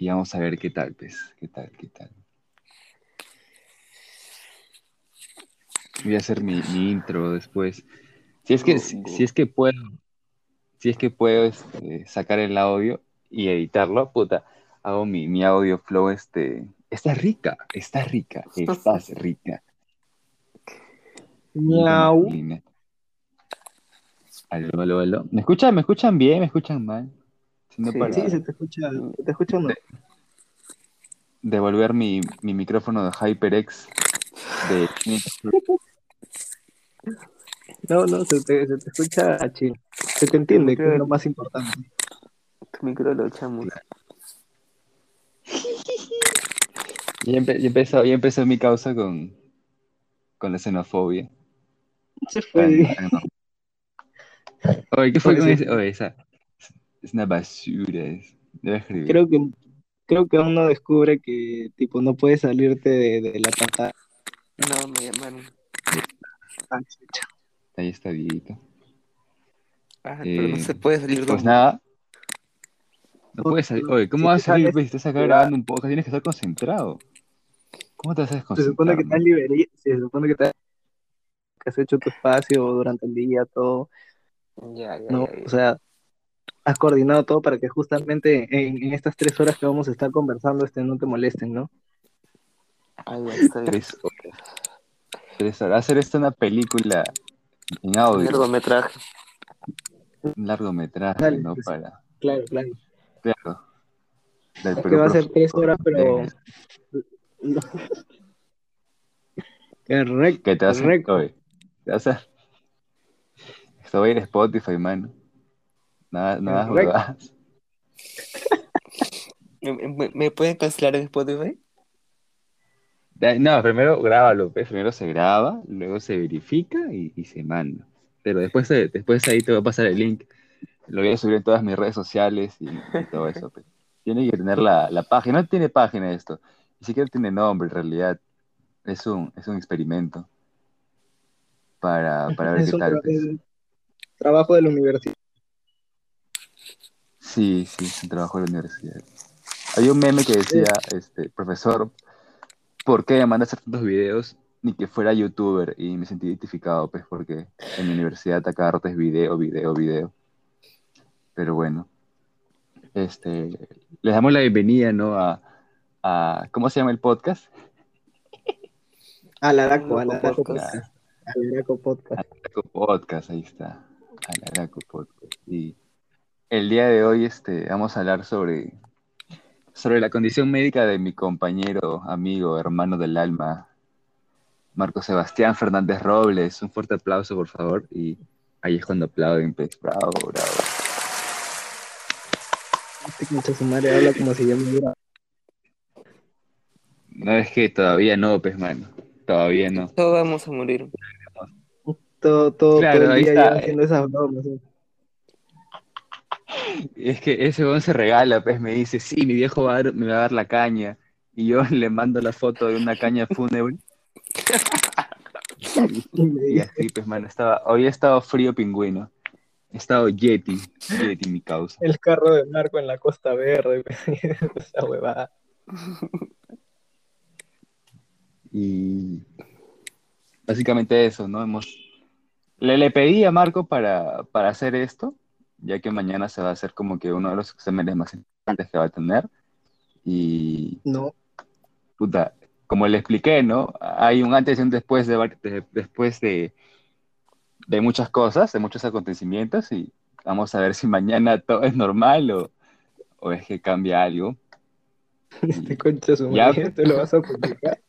Y vamos a ver qué tal, pues. ¿Qué tal? ¿Qué tal? Voy a hacer mi, mi intro después. Si es que, si, si es que puedo, si es que puedo este, sacar el audio y editarlo, puta, hago mi, mi audio flow, este. Está rica, está rica, estás rica. Miau. Aló, aló, aló. ¿Me escuchan? ¿Me escuchan bien? ¿Me escuchan mal? No, Sí, para sí, se te escucha, se te escucha no. devolver mi, mi micrófono de HyperX de No, no, se te, se te escucha chill. Se te entiende, que es lo más importante. Tu micro lo echamos. Empe- empezó, ya empezó mi causa con, con la xenofobia. Se fue. No. Oye, ¿qué fue con ese? Oye, esa es una basura. es- Debe escribir. Creo que, creo que uno descubre que tipo no puedes salirte de, de la pantalla. No, me llamaron. Ah. Ahí está Dieguito. Ah, pero no Eh, se puede salir de Pues nada. No puedes salir. Oye, ¿cómo Si vas a salir? sales, Pues, si estás acá grabando un podcast, tienes que estar concentrado. ¿Cómo te vas a Se desconcentrar? supone que te has man? liberi- se supone que, te has, que has hecho tu espacio durante el día, todo, Ya, ya, ¿no? ya, ya. O sea, has coordinado todo para que justamente en, en estas tres horas que vamos a estar conversando este, no te molesten, ¿no? Ya está bien. Tres horas. Tres horas. Hacer esto una película en Un audio, largometraje. un largometraje, Dale, ¿no? pues. Para, Claro, claro. claro. Del Es que va a ser tres horas, pero... Correcto, ¿Qué te vas a te vas a... Esto va a ir a Spotify, mano. Nada, nada. ¿Me, me, me pueden cancelar en Spotify? No, primero grábalo, pues. Primero se graba, luego se verifica y, y se manda. Pero después, de- después ahí te va a pasar el link. Lo voy a subir en todas mis redes sociales y, y todo eso. pues. Tiene que tener la, la página. No tiene página esto. Ni siquiera tiene nombre en realidad. Es un, es un experimento para, para ver Es qué un tal. tra- pues. el trabajo de la universidad. Sí, sí, es un trabajo de la universidad. Hay un meme que decía, este, profesor, ¿por qué me manda a hacer tantos videos? Ni que fuera youtuber. Y me sentí identificado, pues, porque en mi universidad a cada rato es video, video, video. Pero bueno, este, les damos la bienvenida, ¿no? A, a- ¿cómo se llama el podcast? Alaraco, Alaraco Podcast. Podcast. Alaraco Podcast. Alaraco Podcast, ahí está. Alaraco Podcast. Y el día de hoy este, vamos a hablar sobre, sobre la condición médica de mi compañero, amigo, hermano del alma, Marco Sebastián Fernández Robles. Un fuerte aplauso, por favor. Y ahí es cuando aplauden, pues. Bravo, bravo. Este su madre habla como si yo me hubiera... No es que todavía no, pues, mano. Todavía no. Todos vamos a morir. Todo, todo, Claro, todo el ahí día está. lleva haciendo esas bromas. ¿sí? Es que ese weón se regala, pues me dice, sí, mi viejo va a dar- me va a dar la caña. Y yo le mando la foto de una caña fúnebre. Y así, pues, mano, estaba, hoy ha estado frío pingüino. He estado Yeti, Yeti mi causa. el carro de Marco en la Costa Verde. esa huevada. Y básicamente eso, ¿no? Hemos... Le, le pedí a Marco para, para hacer esto, ya que mañana se va a hacer como que uno de los exámenes más importantes que va a tener. Y, No, puta, como le expliqué, ¿no? Hay un antes y un después de, de- después de, de muchas cosas, de muchos acontecimientos, y vamos a ver si mañana todo es normal o, o es que cambia algo. este concha su Ya. madre, te lo vas a publicar.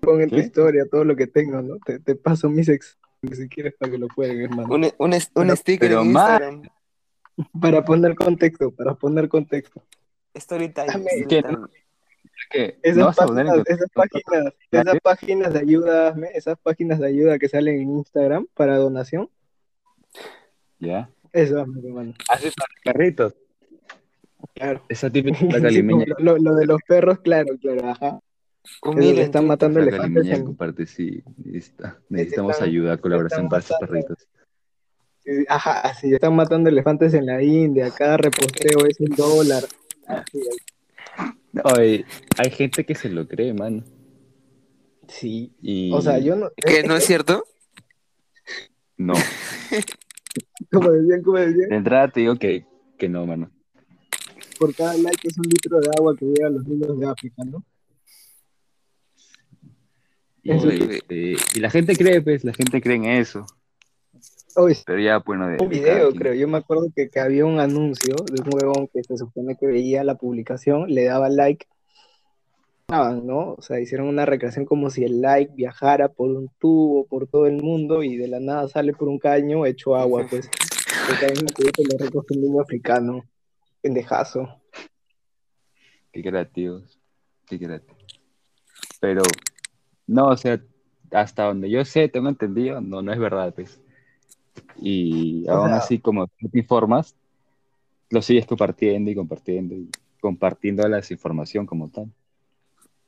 Pon en tu historia todo lo que tengo, ¿no? Te, te paso mis ex si quieres para que lo puedan, hermano. Un, un, es- un Pero- sticker pero en más- Instagram. Para poner contexto, para poner contexto. Story time. Dame- story ¿Qué? Esas, no vas a poner en páginas, esas, páginas, esas páginas de ayuda, esas páginas de ayuda que salen en Instagram para donación, ¿Ya? eso hazme, hermano. Así para carritos. Claro. Esa típica Sí, lo- lo de los perros, claro, claro, ajá. Humilde están matando elefantes en, comparte, sí. necesita- necesitamos están- ayuda, colaboración para estos perritos. Sí, Ajá, si están matando elefantes en la India, cada reposteo es un dólar. Oye, hay gente que se lo cree, mano. Sí. Y O sea, yo no. ¿Qué? ¿No es cierto? no. Como decían, como decían, De entrada te digo que, que no, mano. por cada like es un litro de agua que llega a los niños de África, ¿no? Y, Eso- este, y la gente cree, pues, la gente cree en eso. Oye, Pero ya, bueno, de, un de cada video, quien. creo. Yo me acuerdo que, que había un anuncio de un huevón que se supone que veía la publicación, le daba like, ¿no? O sea, hicieron una recreación como si el like viajara por un tubo, por todo el mundo, y de la nada sale por un caño hecho agua, pues. Lo recoge un niño africano. Pendejazo. Qué creativos. Qué creativos. Pero, no, o sea, hasta donde yo sé, tengo entendido, no, no es verdad, pues. Y aún sea- así, como te informas, lo sigues compartiendo y compartiendo y compartiendo la desinformación como tal.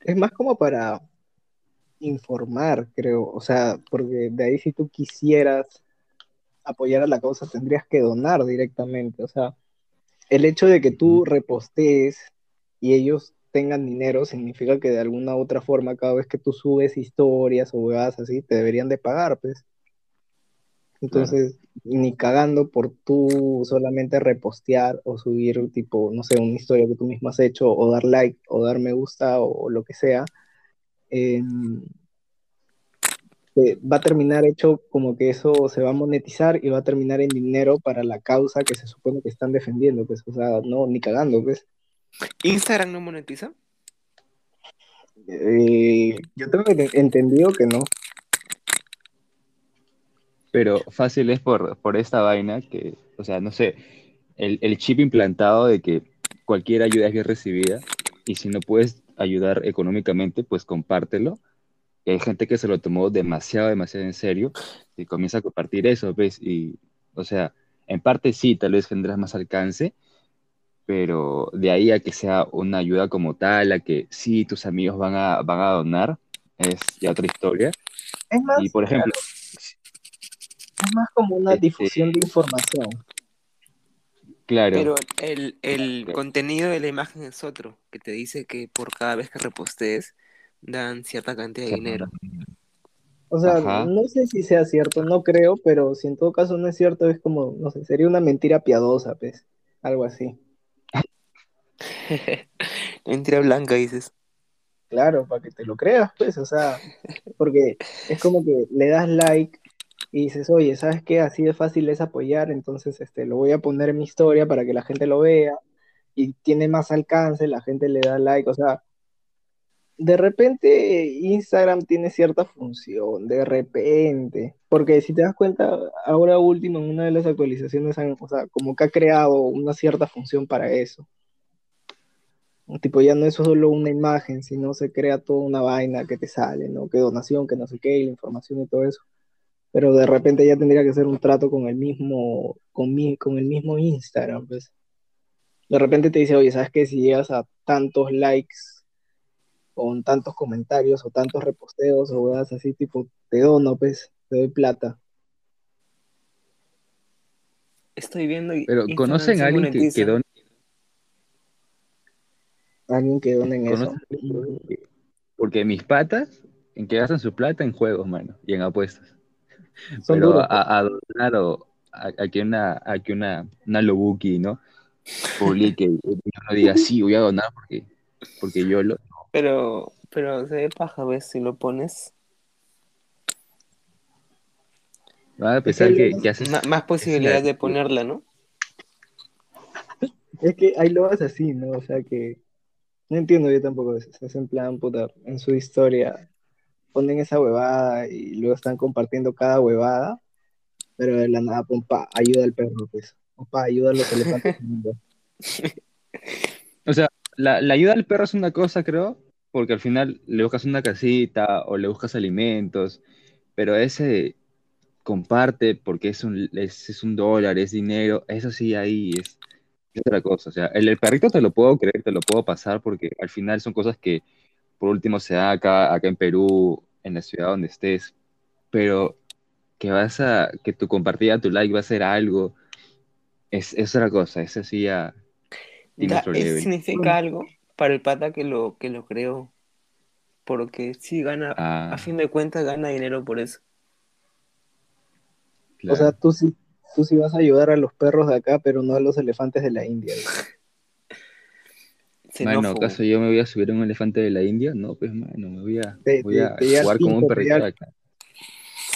Es más como para informar, creo. O sea, porque de ahí si tú quisieras apoyar a la causa, tendrías que donar directamente. O sea, el hecho de que tú repostees y ellos tengan dinero significa que de alguna u otra forma, cada vez que tú subes historias o huevadas así, te deberían de pagar, pues. Entonces, ni cagando por tú solamente repostear o subir, tipo, no sé, una historia que tú mismo has hecho, o dar like, o dar me gusta, o, lo que sea, eh, eh, va a terminar hecho como que eso se va a monetizar y va a terminar en dinero para la causa que se supone que están defendiendo, pues, o sea, no, ni cagando, pues. ¿Instagram no monetiza? Eh, yo tengo ente- entendido que no. Pero fácil es por, por esta vaina que, o sea, no sé, el, el chip implantado de que cualquier ayuda es bien recibida y si no puedes ayudar económicamente, pues compártelo. Y hay gente que se lo tomó demasiado, demasiado en serio y comienza a compartir eso, ¿ves? Y, o sea, en parte sí, tal vez generas más alcance, pero de ahí a que sea una ayuda como tal, a que sí, tus amigos van a, van a donar, es ya otra historia. Es más, Y por ejemplo, es más como una este- difusión de información. claro. Pero el, el contenido de la imagen es otro, que te dice que por cada vez que repostees dan cierta cantidad de dinero. O sea, Ajá. no sé si sea cierto, no creo, pero si en todo caso no es cierto, es como, no sé, sería una mentira piadosa, pues, algo así. Mentira blanca, dices. Claro, para que te lo creas, pues, o sea, porque es como que le das like y dices, oye, ¿sabes qué? Así de fácil es apoyar, entonces este, lo voy a poner en mi historia para que la gente lo vea y tiene más alcance, la gente le da like, o sea, de repente Instagram tiene cierta función, de repente, porque si te das cuenta, ahora último en una de las actualizaciones, o sea, como que ha creado una cierta función para eso. Tipo, ya no es solo una imagen, sino se crea toda una vaina que te sale, ¿no? Que donación, que no sé qué, y la información y todo eso. Pero de repente ya tendría que ser un trato con el mismo, con mi, con el mismo Instagram, pues. De repente te dice, oye, ¿sabes qué? Si llegas a tantos likes, o tantos comentarios, o tantos reposteos, o weas así, tipo, te dono, pues, te doy plata. Estoy viendo y Pero ¿conocen a alguien que, que done? Alguien que done en eso. Porque mis patas, en que gastan su plata en juegos, mano, y en apuestas. Son Pero duros, pues. a, a donar o a, a que una, a que una, una Lobuki, ¿no? Publique y uno diga, sí, voy a donar porque, porque yo lo... Pero, pero se ve paja, ¿ves? Si lo pones, Van a pensar que, que haces... ma- más posibilidades de ponerla, ¿no? Es que hay lobas así, ¿no? O sea que no entiendo yo tampoco eso. Es en plan, puta, en su historia ponen esa huevada y luego están compartiendo cada huevada, pero de la nada, pum, pa, ayuda al perro, pues. O pa, ayuda a los elefantes. O sea, la, la ayuda al perro es una cosa, creo, porque al final le buscas una casita o le buscas alimentos, pero ese comparte porque es un, es, es un dólar, es dinero, eso sí ahí es, es otra cosa. O sea, el, el perrito te lo puedo creer, te lo puedo pasar porque al final son cosas que por último se dan acá, acá en Perú, en la ciudad donde estés, pero que vas a, que tu compartida, tu like va a ser algo, es, es otra cosa, eso sí ya Da- eso significa algo para el pata que lo, que lo creó. Porque sí gana, Ah, a fin de cuentas gana dinero por eso. O sea, claro. tú sí, tú sí vas a ayudar a los perros de acá, pero no a los elefantes de la India. Mano, Xenófobo. ¿acaso yo me voy a subir a un elefante de la India? No, pues, mano, me voy a, Te- voy te- a te llega el jugar como un perrito acá.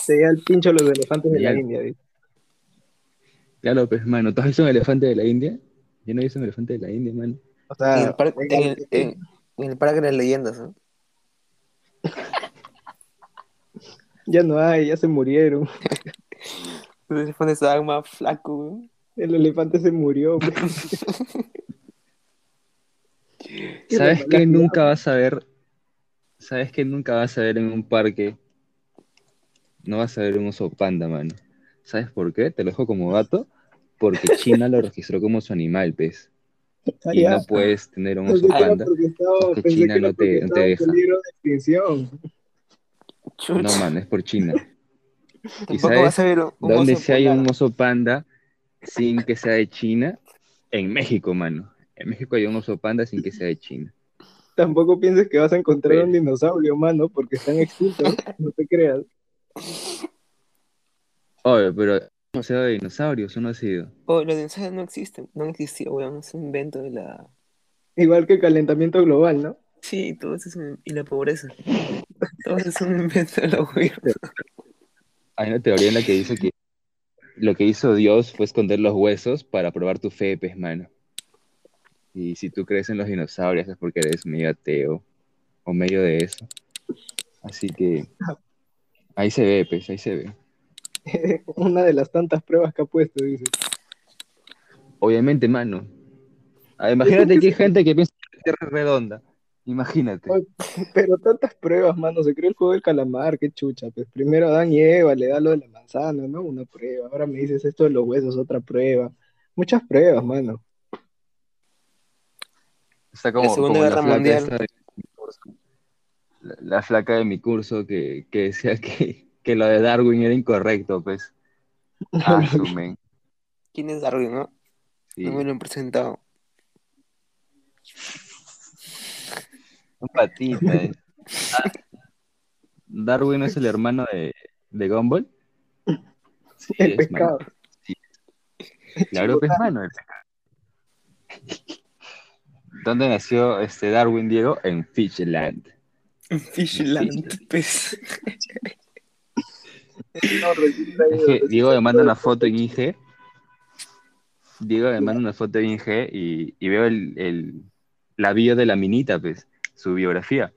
Se da el pincho a los elefantes de la India. dice. Claro, pues, mano, ¿tú has visto un elefante de la India? Yo no he visto un elefante de la India, mano. O En sea, el, par- en el- el- en- en el parque de las leyendas, ¿no? ya no hay, ya se murieron. Los elefantes estaban más flacos, güey. El elefante se murió. güey. ¿Sabes qué nunca vas a ver? ¿Sabes qué nunca vas a ver en un parque? No vas a ver un oso panda, mano. ¿Sabes por qué? Te lo dejo como dato. Porque China lo registró como su animal, pez. Ah, Y ya. no puedes tener un oso panda. porque China no te- no te deja. de extinción. No, mano, es por China. ¿Y Tampoco sabes vas a ver un, dónde oso sí hay un oso panda sin que sea de China? En México, mano. En México hay un oso panda sin que sea de China. Tampoco pienses que vas a encontrar un dinosaurio, mano, porque están extintos. No te creas. Oye, pero no sea de dinosaurios, ¿o no ha sido? Oh, los dinosaurios no existen, no han existido, weón, es un invento de la... Igual que el calentamiento global, ¿no? Sí, todo eso es un... y la pobreza. Todo eso es un invento de la gobierno. Hay una teoría en la que dice que lo que hizo Dios fue esconder los huesos para probar tu fe, pues, mano. Y si tú crees en los dinosaurios es porque eres medio ateo o medio de eso. Así que ahí se ve, pues, ahí se ve. Una de las tantas pruebas que ha puesto, dice. Obviamente, mano. Ah, imagínate que hay gente que piensa que la Tierra es redonda. Imagínate. Pero tantas pruebas, mano. Se creó el juego del calamar, qué chucha. Pues primero Adán y Eva le da lo de la manzana, ¿no? Una prueba. Ahora me dices esto de los huesos, otra prueba. Muchas pruebas, mano. Está como, La Segunda como Guerra flaca Mundial. esta de mi curso. La, la flaca de mi curso que, que decía que, que lo de Darwin era incorrecto, pues. Ah, su men. ¿Quién es Darwin, no? Sí. No me lo han presentado. Un patita. eh. Ah, Darwin es el hermano de, de Gumball. Sí, El es, pescado. mano. Claro, pues, mano, el pescado. ¿Dónde nació este Darwin, Diego? En Fishland. Fishland, pues. Es que Diego me manda una foto en IG. Diego me manda una foto en IG y, y veo el, el- la bio de la minita, pues, su biografía.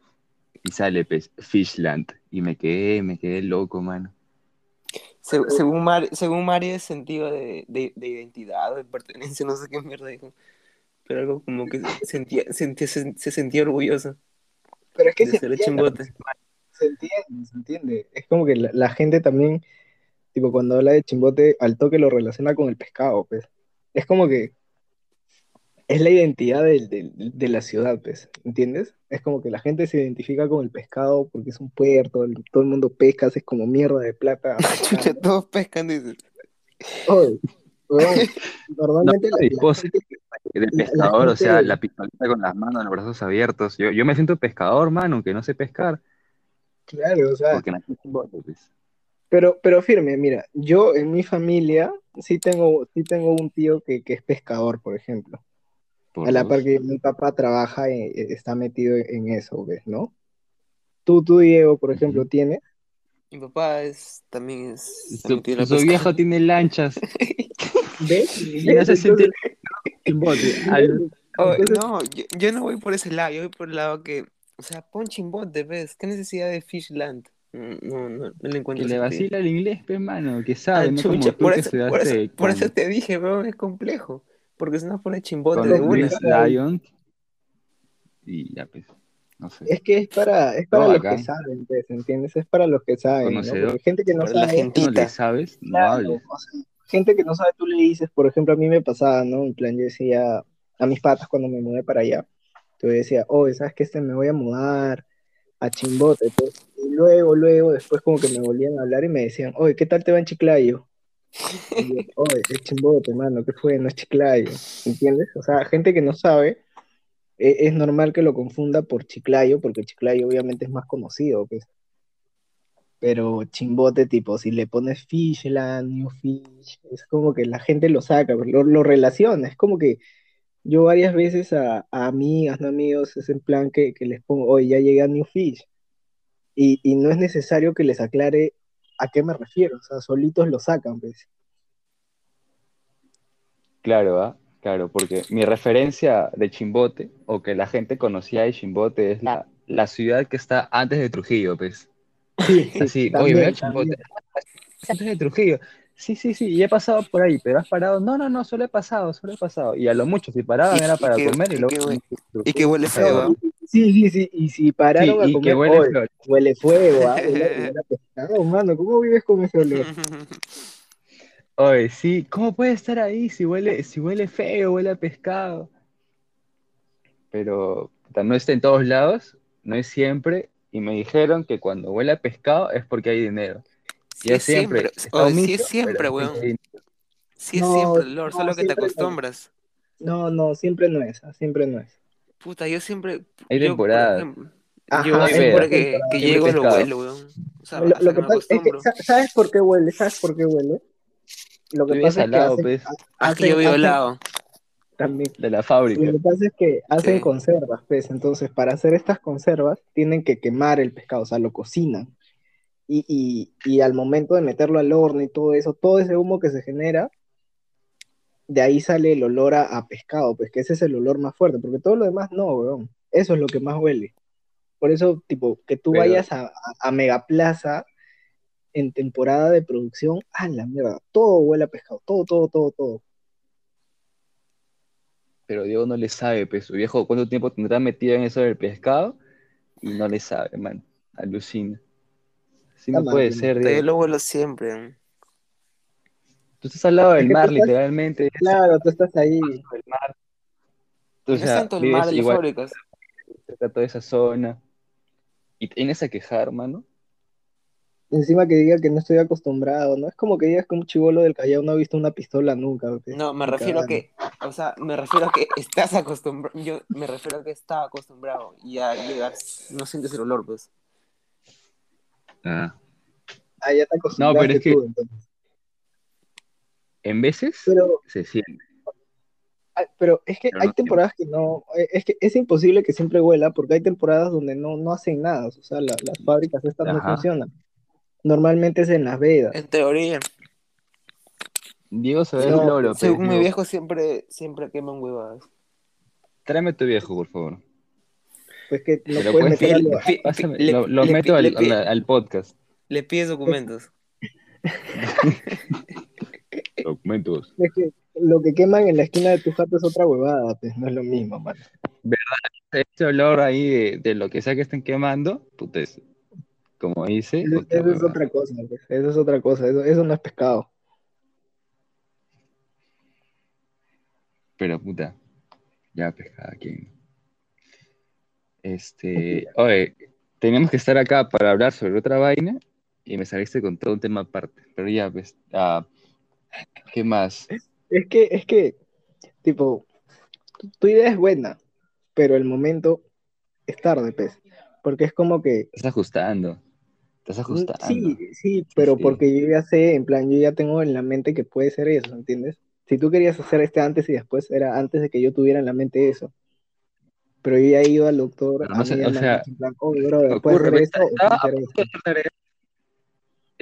Y sale, pues, Fishland. Y me quedé, me quedé loco, mano. Se- según, Mar- según Mario es sentido de, de, de identidad o de pertenencia, no sé qué mierda dijo. Pero algo como que sentía, sentía- se, se sentía orgulloso Pero es que se entiende, chimbote. se entiende, se entiende. Es como que la, la gente también, tipo, cuando habla de chimbote, al toque lo relaciona con el pescado, pues. Es como que es la identidad del- del- de la ciudad, pues, ¿entiendes? Es como que la gente se identifica con el pescado porque es un puerto, el- todo el mundo pesca, es como mierda de plata. Chucha, todos pescan, dices. Oye, weón, normalmente No, la- la tipo, gente- De La- la pescador, o sea, la pistolita con las manos, los brazos abiertos. Yo, yo me siento pescador, mano, aunque no sé pescar. claro, o sea, Porque pues. Pero, pero firme, mira, yo en mi familia sí tengo, sí tengo un tío que, que es pescador, por ejemplo. Por A la dos. par que mi papá trabaja, y está metido en eso, ¿ves? ¿No? Tú, tú, Diego, por ejemplo, Ujú. tienes. Mi papá es, también es... Su, en su viejo tiene lanchas ¿Ves? y no se Oh, no, yo, yo no voy por ese lado, yo voy por el lado que, o sea, pon chimbote, ¿ves? ¿Qué necesidad de Fishland? No, no, no, no le que encuentro le sentido. vacila el inglés, pues, mano, que Ah, sabe, no como tú por que eso, por, eso, por eso te dije, weón, es complejo. Porque si no pone chimbote de una. Lion y ya, pues, no sé. Es que es para, es para No, los acá. que saben, pues, ¿entiendes? Es para los que saben, ¿no? Gente que no Para la sabe, gente. no le sabes, no Claro, hables. o sea, gente que no sabe, tú le dices, por ejemplo, a mí me pasaba, ¿no? En plan, yo decía a mis patas cuando me mudé para allá, yo decía, oh, ¿sabes qué? Este, me voy a mudar a Chimbote, pues. Y luego, luego, después como que me volvían a hablar y me decían, oye, ¿qué tal te va en Chiclayo? Oye, es Chimbote, mano, ¿qué fue? No es Chiclayo, ¿entiendes? O sea, gente que no sabe, e- es normal que lo confunda por Chiclayo, porque Chiclayo obviamente es más conocido, pues. Pero Chimbote, tipo, si le pones Fishland, New Fish, es como que la gente lo saca, lo, lo relaciona, es como que yo varias veces a, a amigas, no amigos, es en plan que, que les pongo, oye, ya llegué a New Fish. Y, y no es necesario que les aclare a qué me refiero, o sea, solitos lo sacan, pues. Claro, ¿ah? Claro, porque mi referencia de Chimbote, o que la gente conocía de Chimbote, es la, la ciudad que está antes de Trujillo, pues. Sí, Así, también, Chimbote. Antes de Trujillo. Sí, sí, sí, y he pasado por ahí, pero has parado. No, no, no, solo he pasado, solo he pasado. Y a lo mucho, si paraban Y- era y para que- comer y y luego. que Y que huele feo, ¿ah? Sí, sí, sí, y si Sí, pararon a y comer, que huele huele fuego, ¿ah? Mano, ¿cómo vives con ese olor? Oye, sí, ¿cómo puede estar ahí si huele, si huele feo, huele a pescado? Pero no está en todos lados, no es siempre, y me dijeron que cuando huele a pescado es porque hay dinero. Sí es siempre, siempre, oye, sí es siempre, weón. Sí es No, siempre, Lord, no, solo que te siempre no. acostumbras. No, no, siempre no es, siempre no es. Puta, yo siempre, Hay yo, por temporadas. ejemplo, Ajá, yo siempre que, que llego lo huelo, weón. O sea, Lo, lo que pasa es que, ¿sabes por qué huele? ¿Sabes por qué huele? Lo que pasa es al que lado, hacen, pues, Ah, es que hacen, yo vivo al lado. también. de la Lo fábrica. que pasa es que hacen Sí. conservas, pues, entonces para hacer estas conservas tienen que quemar el pescado, o sea, lo cocinan. Y, y, y al momento de meterlo al horno y todo eso, todo ese humo que se genera, de ahí sale el olor a, a pescado, pues que ese es el olor más fuerte, porque todo lo demás no, weón. Eso es lo que más huele. Por eso, tipo, que tú Pero- vayas a, a, Megaplaza en temporada de producción, a la mierda, todo huele a pescado, todo, todo, todo, todo. Pero Diego no le sabe, pues, su viejo, ¿cuánto tiempo tendrá metido en eso del pescado? Y no le sabe, man, alucina. Así no Está puede mal, ser, Puta, Yo Diego. lo huelo siempre. Tú estás al lado Es del mar, estás- literalmente. Claro, tú estás ahí. del mar. Tú, No o es sea, tanto el mar de las fábricas. cerca de toda esa zona. Y te vienes a quejar, mano. Encima que diga que no estoy acostumbrado, ¿no? Es como que digas que un chivolo del Callao no ha visto una pistola nunca. No, me refiero a que, o sea, me refiero a que estás acostumbrado, yo me refiero a que está acostumbrado y al llegar no sientes el olor, pues. Ah. Ah, ya te acostumbraste pero es que- tú, entonces. En veces Pero, se siente. Pero es que Pero hay no temporadas que no, eh, es que es imposible que siempre huela porque hay temporadas donde no, no hacen nada, o sea, la- las fábricas estas no funcionan. Normalmente es en las vedas. En teoría, Diego se ve No, el loro, según mi viejo siempre, siempre queman huevadas. Tráeme tu viejo, por favor. Pues que no Pero puedes pues, meter Pi- algo. pi- Pásame, le- lo, lo le- meto le- al, le- al- al podcast. Le pides documentos. Documentos. Es que lo que queman en la esquina de tu jato es otra huevada, pues no es lo mismo, man. Este olor ahí de, de lo que sea que estén quemando, puta, es, como dice, Eso, es otra cosa, pues, Eso es otra cosa. Eso, eso no es pescado. Pero puta, ya pescada aquí. Este, oye, teníamos que estar acá para hablar sobre otra vaina y me saliste con todo un tema aparte. Pero ya, pues, ah, ¿qué más? Es que, es que, tipo, tu, tu idea es buena, pero el momento es tarde, pues. Porque es como que, Estás ajustando. Estás ajustando. sí, sí, pero sí. porque yo ya sé, en plan, yo ya tengo en la mente que puede ser eso, ¿entiendes? Si tú querías hacer este antes y después, era antes de que yo tuviera en la mente eso. Pero yo ya he ido al doctor, Pero a no sé, o sea, en plan, oh, brother, ¿puedes ocurre, hacer esto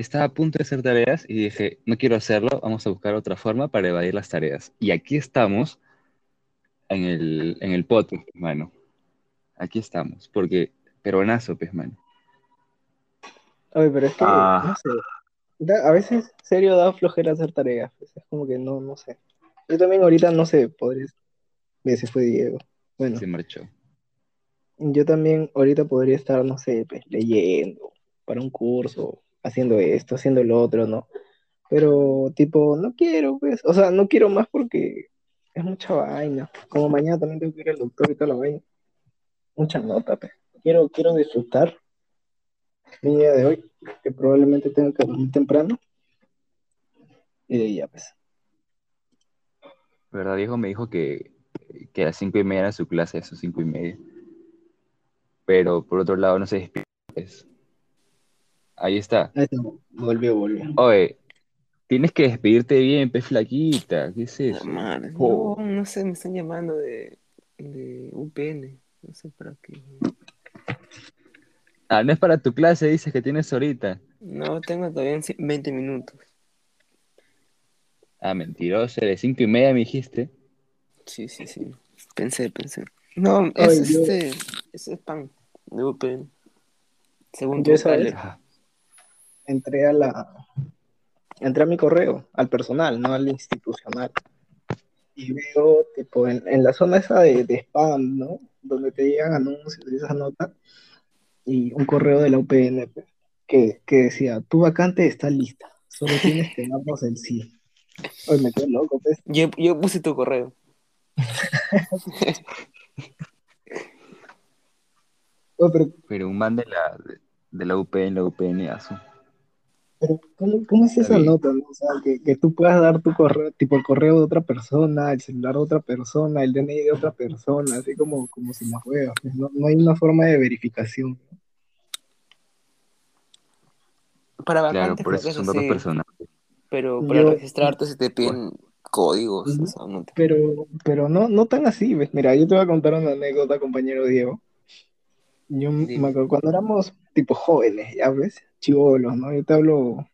Estaba a punto de hacer tareas y dije, no quiero hacerlo, vamos a buscar otra forma para evadir las tareas. Y aquí estamos en el, en el podcast, pues, mano. Aquí estamos, porque peruanazo, pues, mano. Oye, pero es que, Ah. no sé, da- a veces, serio, da flojera hacer tareas, pues, es como que no, no sé. Yo también ahorita, no sé, podría, Ve, se fue Diego. Bueno, Se marchó. yo también ahorita podría estar, no sé, pues, leyendo para un curso, haciendo esto, haciendo lo otro, ¿no? Pero, tipo, no quiero, pues, o sea, no quiero más porque es mucha vaina. Como mañana también tengo que ir al doctor y toda la vaina. Mucha nota, pues. Quiero, quiero disfrutar mi día de hoy, que probablemente tenga que dormir temprano. Y de ahí ya, pues. ¿Verdad, viejo? Me dijo que, que a las cinco y media era su clase, a sus cinco y media. Pero por otro lado no se despierta. pues. Ahí está. Ahí está, volvió, volvió. Oye, tienes que despedirte bien, pez flaquita. ¿Qué es eso? Oh. No, no sé, me están llamando de, de UPN. No sé para qué. Ah, no es para tu clase, dices que tienes ahorita. No, tengo todavía en ci- 20 minutos. Ah, mentiroso, de cinco y media me dijiste. Sí, sí, sí. Pensé, pensé. No, es yo- este. Es spam de UPN. Según Tyler. Ah, Entré a la. Entré a mi correo, al personal, no al institucional. Y veo, tipo, en, en la zona esa de, de spam, ¿no? Donde te llegan anuncios y esas notas. Y un correo de la UPN pues, que, que decía: Tu vacante está lista, solo tienes que darnos el sí. Oye, me quedé loco, pues. Yo, yo puse tu correo. Pero pero un man de la, de la UPN, la UPN, asu. Pero, ¿cómo, cómo es esa nota? no? O sea, que, que tú puedas dar tu correo, tipo el correo de otra persona, el celular de otra persona, el DNI de otra persona, así como, como si las juegas. No, no hay una forma de verificación. Para Claro, por eso son datos sí, personales. pero para Yo- registrarte se te piden códigos. Ujú. o sea, no te- Pero, pero no, no tan así, ¿ves? Mira, yo te voy a contar una anécdota, compañero Diego. Yo me acuerdo cuando éramos tipo jóvenes, ya ves, chivolos, ¿no? Yo te hablo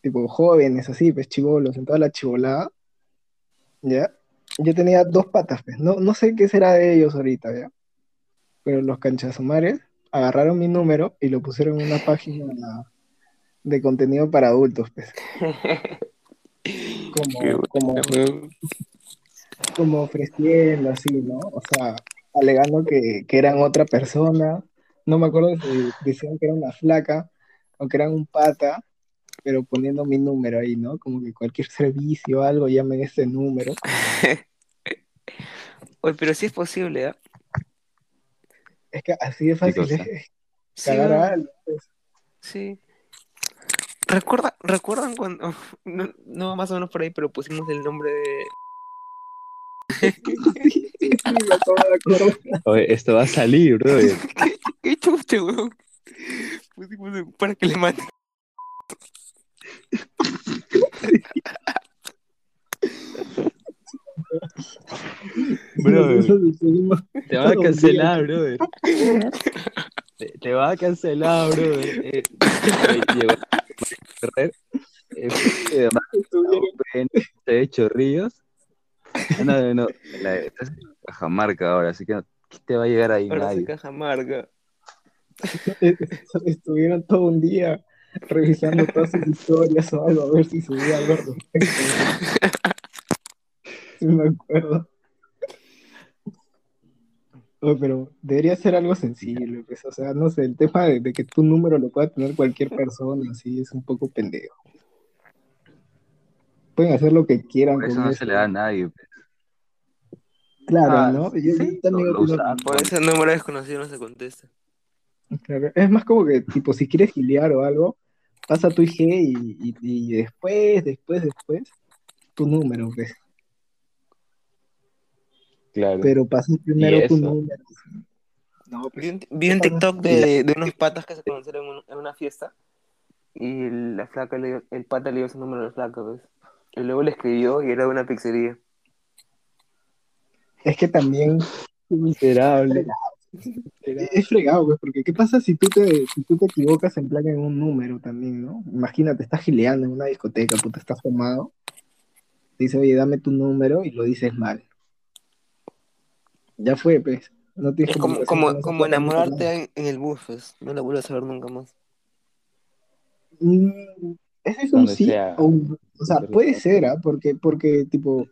tipo jóvenes, así, pues chivolos, en toda la chivolada, ¿ya? Yo tenía dos patas, pues, no, no sé qué será de ellos ahorita, ¿ya? Pero los canchasumares agarraron mi número y lo pusieron en una página de contenido para adultos, pues, como, como, como ofreciendo así, ¿no? O sea, alegando que, que eran otra persona. No me acuerdo si decían que era una flaca o que eran un pata, pero poniendo mi número ahí, ¿no? Como que cualquier servicio o algo, llamen ese número. Oye, pero sí es posible, ¿ah? Es que así de fácil es Sí, cagar a alguien. pues. sí. Recuerda, ¿Recuerdan cuando, no, no más o menos por ahí, pero pusimos el nombre de... Sí. Oye, esto va a salir, bro. ¿Qué chucha, weón? Para que le mande. Bro, te va a cancelar, bro. Te, te va a cancelar, bro. Eh, a correr. Eh, fue de hecho ríos. No, no, no. La, estás en Cajamarca ahora, así que no, ¿qué te va a llegar ahí? Ahora Nadie. Cajamarca. estuvieron todo un día revisando todas sus historias o algo, a ver si subía algo al respecto. Sí me acuerdo. Pero debería ser algo sensible, pues, o sea, no sé, el tema de, de que tu número lo pueda tener cualquier persona, así es un poco pendejo. Pueden hacer lo que quieran Por eso con no eso. se le da a nadie. pues. Claro, Ah, ¿no? Yo, sí, yo también lo- lo opino usan. lo Por ese número desconocido no se contesta. Claro, Es más como que, tipo, si quieres gilear o algo, pasa tu IG y, y- y después, después, después, tu número, pues. Claro. Pero pasa primero tu número. No, Vi pues. un, vi un TikTok de, de unos patas que se conocieron en, un- en una fiesta y la flaca le dio- el pata le dio su número a la flaca, pues. Y luego le escribió y era de una pizzería. Es que también Miserable. Es fregado, pues, porque ¿qué pasa si tú te, si tú te equivocas en plan en un número también, ¿no? Imagínate, estás gileando en una discoteca, puta, estás tomado, te dice, oye, dame tu número y lo dices mal. Ya fue, pues. No tienes Es como, como, como enamorarte en, en el bus, pues. No la vuelves a ver nunca más. Mm, Ese es un Donde sí sea. o un- o sea, puede ser, ¿ah? Porque, porque, tipo,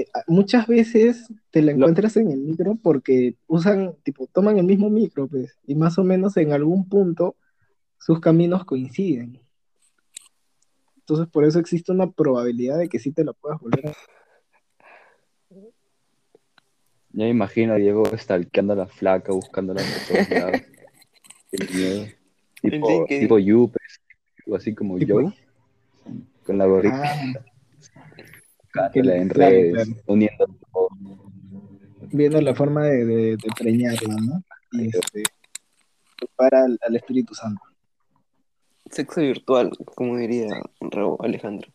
eh, muchas veces te la Lo- encuentras en el micro porque usan, tipo, toman el mismo micro, pues, y más o menos en algún punto sus caminos coinciden. Entonces, por eso existe una probabilidad de que sí te la puedas volver a... Ya me imagino a Diego stalkeando a la flaca, buscándola por todos lados. Tipo, tipo You, pues, o así como Tipo- yo, con la gorrita, Ah, buscándola en redes, claro. uniendo todo. viendo la forma de, de, de preñarla, ¿no? Y este, para al, al Espíritu Santo. Sexo virtual, como diría Raúl Alejandro.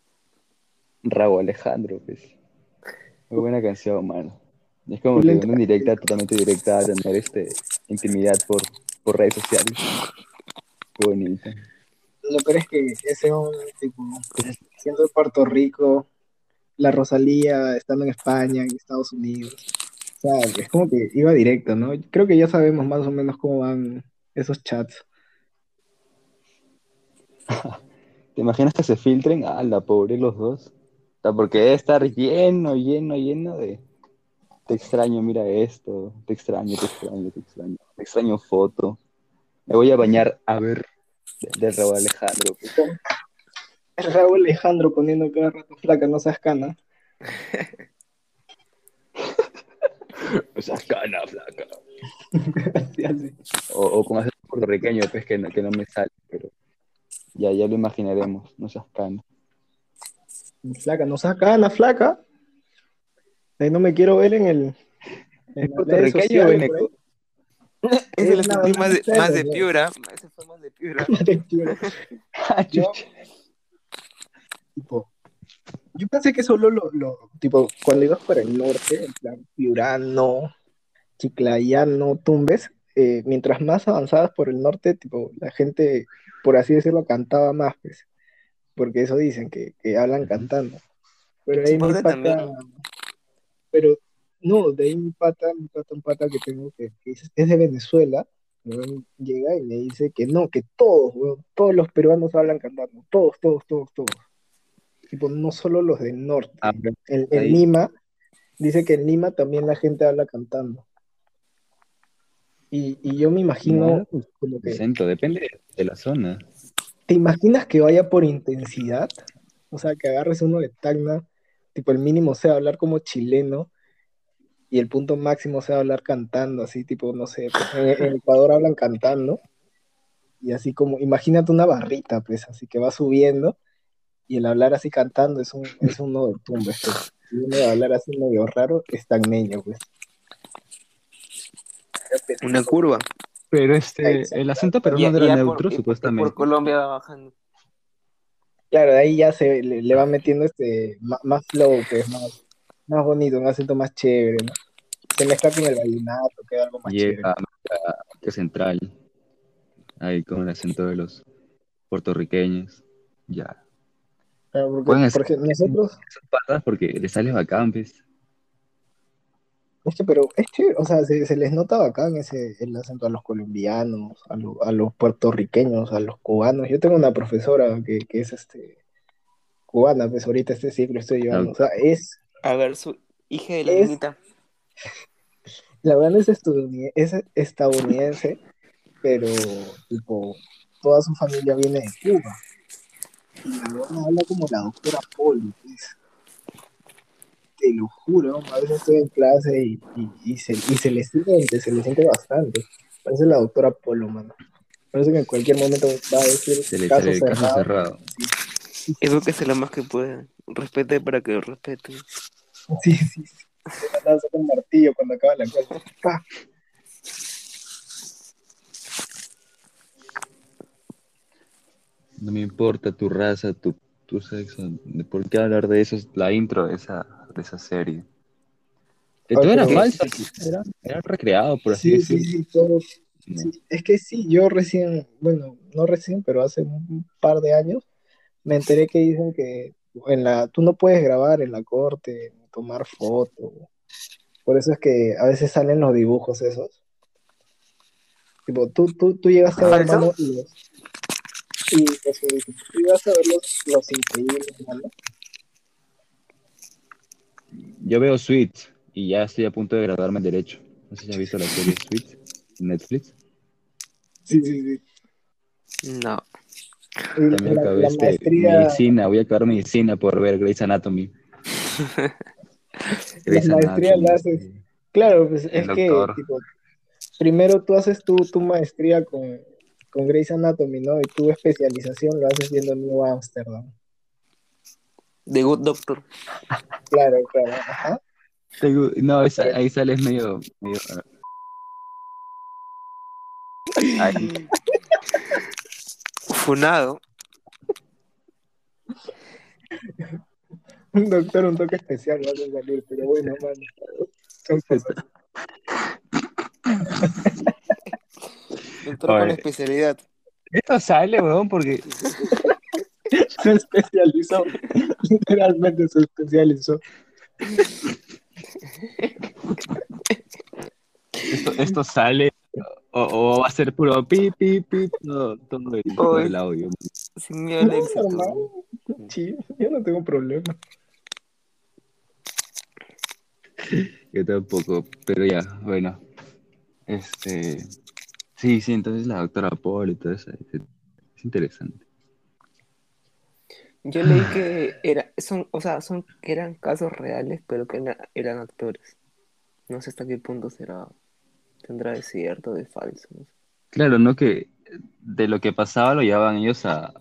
Raúl Alejandro, pues. Muy buena canción, mano. Es como que una indirecta, totalmente directa, a tener este, intimidad por, por redes sociales. Qué bonito. Lo peor es que ese hombre, tipo, siendo de Puerto Rico, la Rosalía estando en España, en Estados Unidos. O sea, es como que iba directo, ¿no? Creo que ya sabemos más o menos cómo van esos chats. ¿Te imaginas que se filtren? Ah, la pobre los dos. O sea, porque debe estar lleno, lleno, lleno de. Te extraño, mira esto. Te extraño, te extraño, te extraño. Te extraño foto. Me voy a bañar a ver de, de Raúl Alejandro. El Raúl Alejandro poniendo cada rato flaca, no seas cana. Esa cana, flaca. Así. O, o con acento puertorriqueño, pues que no, que no me sale, pero ya, ya lo imaginaremos, no seas cana. Flaca, no seas cana, flaca. Ahí no me quiero ver en el. En redes puertorriqueño. Ese Es sentí nada más de, más más de piura. Ese fue más de piura. Ah, Yo-. Tipo, yo pensé que solo lo, lo- tipo, cuando ibas para el norte, en plan, Piurano, Chiclayano, Tumbes, eh, mientras más avanzabas por el norte, tipo, la gente, por así decirlo, cantaba más, pues, porque eso dicen, que, que hablan cantando. Pero ahí mi pata, pero, no, de ahí mi pata, mi pata, un pata que tengo que, que es, es de Venezuela, llega y me dice que no, que todos, weón, todos los peruanos hablan cantando, todos, todos, todos, todos. Tipo, no solo los del norte. Ah, En, Lima, dice que en Lima también la gente habla cantando. Y, y yo me imagino, no, pues, como que, depende de la zona. ¿te imaginas que vaya por intensidad? O sea, que agarres uno de Tacna, tipo el mínimo sea hablar como chileno y el punto máximo sea hablar cantando, así tipo, no sé, pues, en, en Ecuador hablan cantando y así como, imagínate una barrita, pues, así que va subiendo y el hablar así cantando es un, es uno de tumbes, pues. Y uno de hablar así medio raro es tagneño, pues. Una curva. Pero este, el acento peruano era ya por- neutro, y supuestamente. por Colombia va bajando. Claro, de ahí ya se le, le va metiendo este ma- más, flow, pues, más, más bonito, un acento más chévere, ¿no? Se mezcla con el vallenato, queda algo más chévere. A Central, ahí con el acento de los puertorriqueños. Ya. Claro, porque, Pueden hacer- porque nosotros, patas porque les sale bacán, pues. es que, pero es chévere, o sea, se, se les nota bacán ese, el acento a los colombianos, a, lo- a los puertorriqueños, a los cubanos. Yo tengo una profesora que, que es este cubana, pues ahorita este ciclo estoy llevando. O sea, es, A ver, su hija de la Es- niñita. la verdad es, estadounid- es estadounidense, pero tipo, toda su familia viene de Cuba. Y la buena habla como la doctora Poli, pues. Te lo juro, a veces estoy en clase y, y, y se, y se le siente, se le siente bastante. Parece la doctora Polo, mano. Parece que en cualquier momento va a decir Se le caso el caso cerrado. cerrado. Edúquese lo más que pueda. Respete para que lo respeten. Sí, sí, sí. Se martillo cuando acaba la clase. ¡Pa! No me importa tu raza, tu, tu sexo. ¿Por qué hablar de eso? Es la intro de esa, de esa serie. Que Ah, todo era falso, era, era recreado, por así Sí, sí, decirlo. sí, todo, es que sí, yo recién, bueno, no recién, pero hace un par de años me enteré que dicen que en la, tú no puedes grabar en la corte, ni tomar fotos. Por eso es que a veces salen los dibujos esos. Tipo, tú, tú, tú llegaste a ver, ¿Falso? mano, y los, y tú llegaste a ver los, los increíbles. Yo veo Sweet y ya estoy a punto de graduarme en Derecho. No sé si has visto la serie Sweet en Netflix. Sí, sí, sí. No. También la, acabé la este, maestría, medicina, voy a acabar medicina por ver Grey's Anatomy. Grey's La maestría la haces. Claro, pues El es que, tipo, primero tú haces tu, tu maestría con, con Grey's Anatomy, ¿no? Y tu especialización lo haces viendo New Amsterdam. The Good Doctor. Claro, claro. Ajá. No, esa- ahí sales medio. medio ahí. Funado. Un doctor, un toque especial va a salir, pero bueno, mano. Son cosas. Doctor con especialidad. Esto sale, weón, porque Se especializó. Literalmente se especializó. esto, esto sale. O, o va a ser puro pi, pi, pi, todo, todo el, todo el audio. Sin miedo al No, éxito. Sí, yo no tengo problema. Yo tampoco, pero ya, bueno. Este. Sí, sí, entonces la doctora Paul y todo eso. Es, es interesante. Yo leí que era, son, o sea, son, que eran casos reales, pero que era- eran actores. No sé hasta qué punto será, tendrá de cierto, de falso. no sé. Claro, ¿no? Que de lo que pasaba lo llevaban ellos a,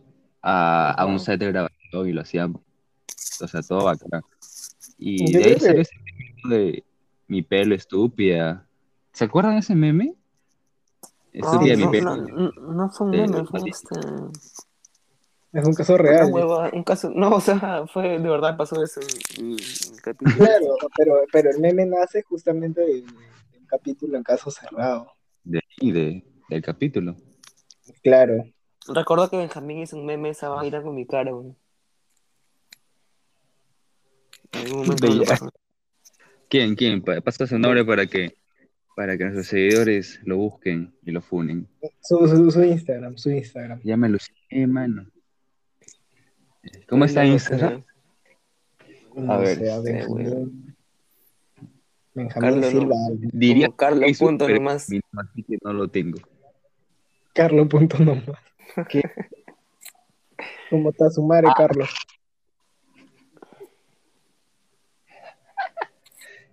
a, a un set de grabación y lo hacían, o sea, todo bacán. Y Yo de ahí salió ese meme de mi pelo estúpida. ¿Se acuerdan de ese meme? Ah, mi no, pelo. no, no, no fue un Eh, meme, fue este, Es un caso una real. hueva, un caso, no, o sea, fue, de verdad pasó eso en, en el capítulo. Claro, pero, pero el meme nace justamente de, de un capítulo en caso cerrado. De ahí, de, del capítulo. Claro. Recuerdo que Benjamín hizo un meme esa vaina con mi cara, güey. En algún momento. ¿Quién? ¿Quién? Pa- Pasa su nombre para que, para que nuestros seguidores lo busquen y lo funen. Su, su, su Instagram, su Instagram. Ya me mano. ¿Cómo está Instagram? No A ver, sé, a este, Benjamín. Benjamín Carlos, Silva. Diría Carlos punto pero nomás. así que no lo tengo. Carlos punto nomás. ¿Cómo está su madre, Ah. Carlos?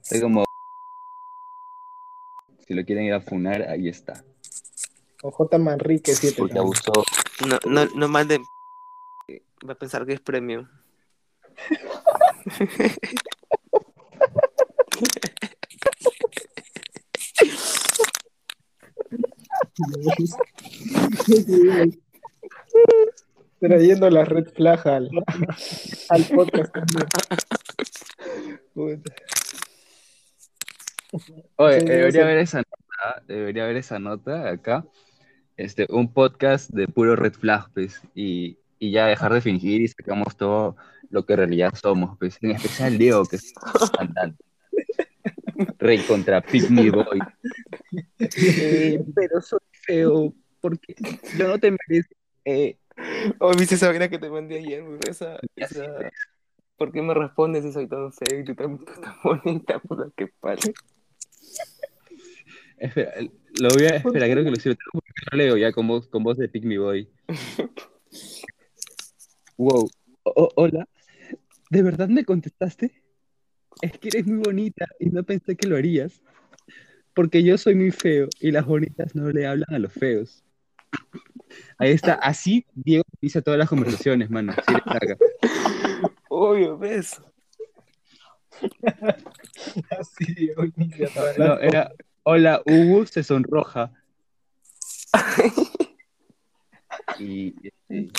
Estoy como... Si lo quieren ir a funar, ahí está. O J. Manrique 7. Porque abusó. No, no, no manden. Va a pensar que es premio. Trayendo la red flag al, al podcast. Oye, Sí, debería haber esa nota, debería haber esa nota acá. Este, un podcast de puro red flag, pues, y, y ya dejar de fingir y sacamos todo lo que en realidad somos, pues, en especial Diego, que es cantante. Rey contra Pick Me Boy. Eh, pero soy feo, porque yo no te merezco. Eh, Oh, viste esa vaina que te mandé ayer? Esa, esa... ¿Por qué me respondes si soy tan feo y tú tan, tan bonita? Puta que pare. espera, lo voy a, espera, creo que lo siento, porque lo leo ya con voz, con voz de Pick Me Boy. Wow. O- hola. ¿De verdad me contestaste? Es que eres muy bonita y no pensé que lo harías. Porque yo soy muy feo y las bonitas no le hablan a los feos. Ahí está. Así Diego inicia todas las conversaciones, mano. Sí. Obvio, ¿ves? Así, No, era. Hola, Hugo se sonroja. Y. este,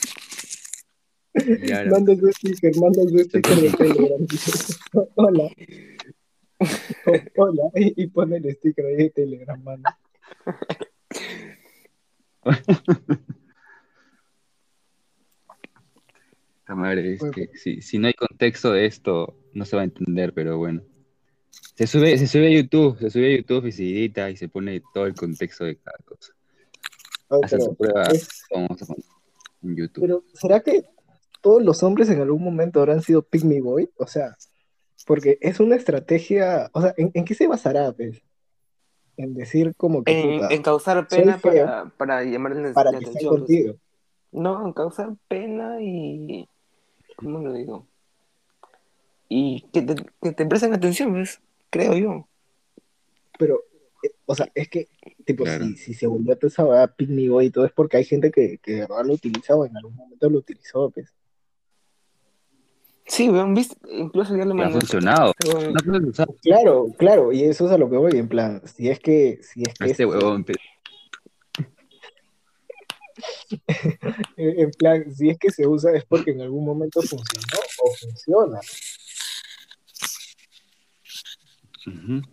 y ahora- Manda su sticker, manda su sticker de Telegram. Hola. O- Hola. Y, y pone el sticker ahí de Telegram, mano. Madre, es que si, si no hay contexto de esto, no se va a entender, pero bueno. Se sube, se sube a YouTube, se sube a YouTube y se edita y se pone todo el contexto de cada cosa. Oh, Hasta pero, su prueba es- vamos a poner en YouTube. pero, ¿será que todos los hombres en algún momento habrán sido Pick Me Boy? O sea, porque es una estrategia. O sea, ¿en, en qué se basará, pues? En decir como que. En, puta, en causar pena feo. para, para llamar la, para atención. pues. contigo. No, en causar pena y. ¿Cómo lo digo? Y que te, que te presten atención, ¿ves? Creo yo. Pero, eh, O sea, es que, tipo, Claro. si, si se volvió toda esa Pygmy Boy y todo, es porque hay gente que, que de verdad lo utiliza o en algún momento lo utilizó, pues. Sí, weón, viste, incluso ya le Que ha mandé. funcionado. Claro, claro, y eso es a lo que voy, en plan, si es que, si es a que este huevón. en plan, si es que se usa es porque en algún momento funcionó o funciona. Ujú. se les Pero pasa ¿cómo puedes intentarlo, ser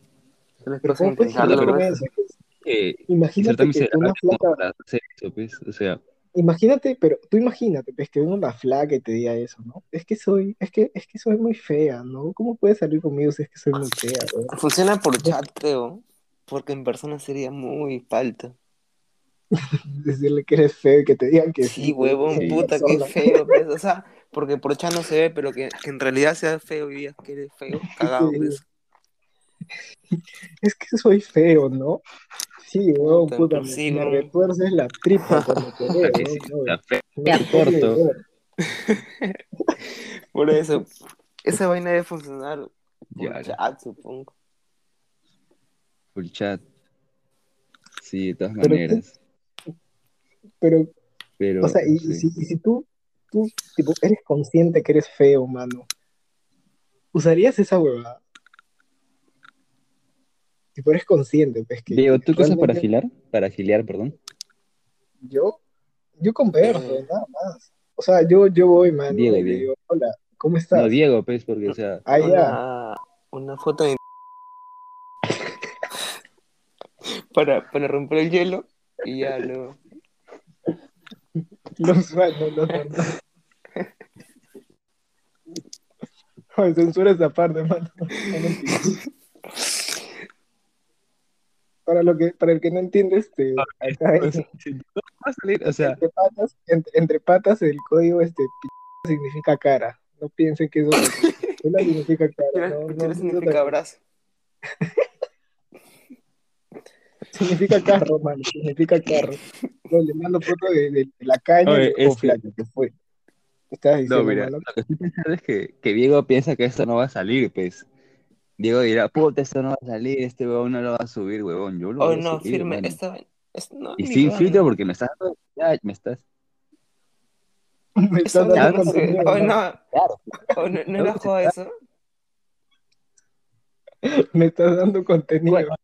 Imagínate que una flaca, pues. O sea, imagínate, pero tú imagínate, pues, que una flaca y te diga eso, ¿no? Es que soy, es que, es que soy muy fea, ¿no? ¿Cómo puedes salir conmigo si es que soy muy fea? Funciona por chat, creo. Porque en persona sería muy falta. Decirle que eres feo y que te digan que Sí, huevón, en puta, qué feo, pues. O sea, porque por chat no se ve, pero que, que en realidad sea feo y digas que eres feo, cagado, Sí. pues. Es que soy feo, ¿no? Sí, weón, Puta, puta, pues me, sí, me retuerces la tripa cuando te veo, sí, no, no puedo corto. Por eso, esa vaina debe funcionar por Ya. chat, supongo. por chat. Sí, de todas Pero tú- maneras. Pero Pero, O sea, y, y sí. si, y si tú, tú tipo, eres consciente que eres feo, mano, ¿usarías esa huevada? Tipo, eres consciente, pues que Diego, ¿tú qué usas para afilar? Para afiliar, perdón. Yo, yo converso, Eh. nada más. O sea, yo, yo voy, mano, Diego, y Diego. digo, hola, ¿cómo estás? No, Diego, pues, porque, o sea, Ah, ya. Una, foto de... para, para romper el hielo y ya luego. Lo usual, no. Ay, censura esa parte, mano. Para, lo que, para el que no entiende, este, acá no va a salir, o sea, entre patas, entre, entre patas el código este p- significa cara. No piensen que eso no significa cara. No, no, significa no, abrazo. significa carro, mano. Significa carro. No, le mando foto de, de- de la caña Oye, el este- flaco que fue. ¿Qué Estabas diciendo, no, mira, mano? lo que estoy pensando es que, que Diego piensa que esto no va a salir, pues. Diego dirá, puta, esto no va a salir, este huevón no lo va a subir, huevón. Yo lo Oh, voy a no, subir, firme. Esta vaina. es- no, Y sin filtro porque me estás dando, ya, me estás, Me Esta estás dando no Oh, no. claro, Oh, no, no No, era joda eso. Me estás dando contenido. Bueno.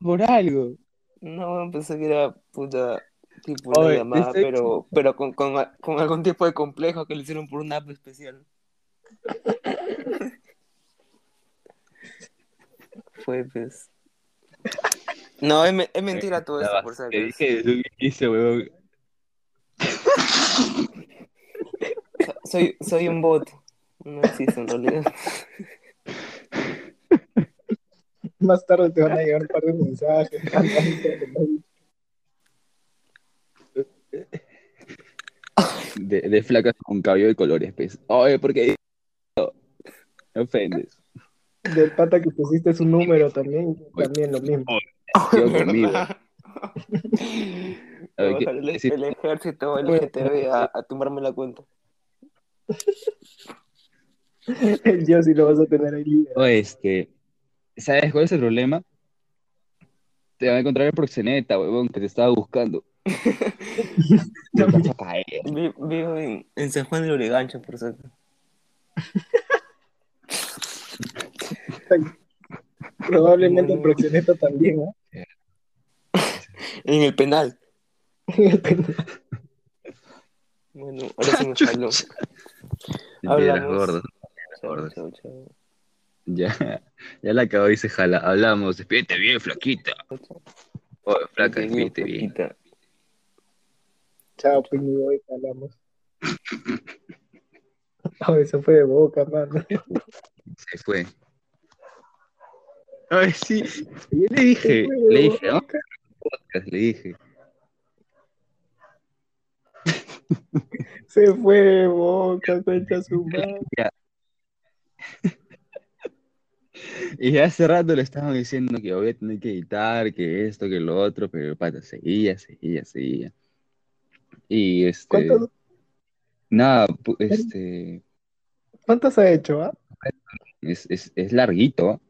por algo. No, pensé que era puta tipo una Oye, llamada, estoy- pero, pero con, con, con algún tipo de complejo que le hicieron por una app especial. Fue pues. No, es, me- es mentira todo esto, por si Te dije desde. Soy, soy un bot. No existe en realidad. Más tarde te van a llegar un par de mensajes. De, de flacas con cabello de colores, pues. Oye, porque me ofendes. Del pata que pusiste su número también, también lo mismo. Yo conmigo. ¿qué- bajar el, el ejército, el GTV a, a tumbarme la cuenta. Yo sí lo vas a tener ahí. O este, ¿sabes cuál es el problema? Te va a encontrar el proxeneta, huevón, que te estaba buscando. Vi- Vivo en, en San Juan de Lurigancho, por cierto. Probablemente el proxeneta también, ¿no? En el penal. El pendejo. Bueno, ahora sí jaló. Piedras Hablamos. gordas. Chao, gordas. chao, chao. Ya, ya la acabó y se jala. Hablamos, despídete bien, flaquita. Chao. Oye, flaca, despídete bien. flaquita. Chao, Pini Boy, hablamos. Oh, eso fue de boca, mano. Se fue. Ay, sí. Yo le dije, le dije, ¿no? Podcast, le dije. Se fue de boca, concha su madre. Y hace rato le estaban diciendo que voy a tener que editar, que esto, que lo otro, pero el pata seguía, seguía, seguía. Y este, ¿Cuántos, nada, este, ¿Cuántos ha hecho, ah? es, es, es larguito.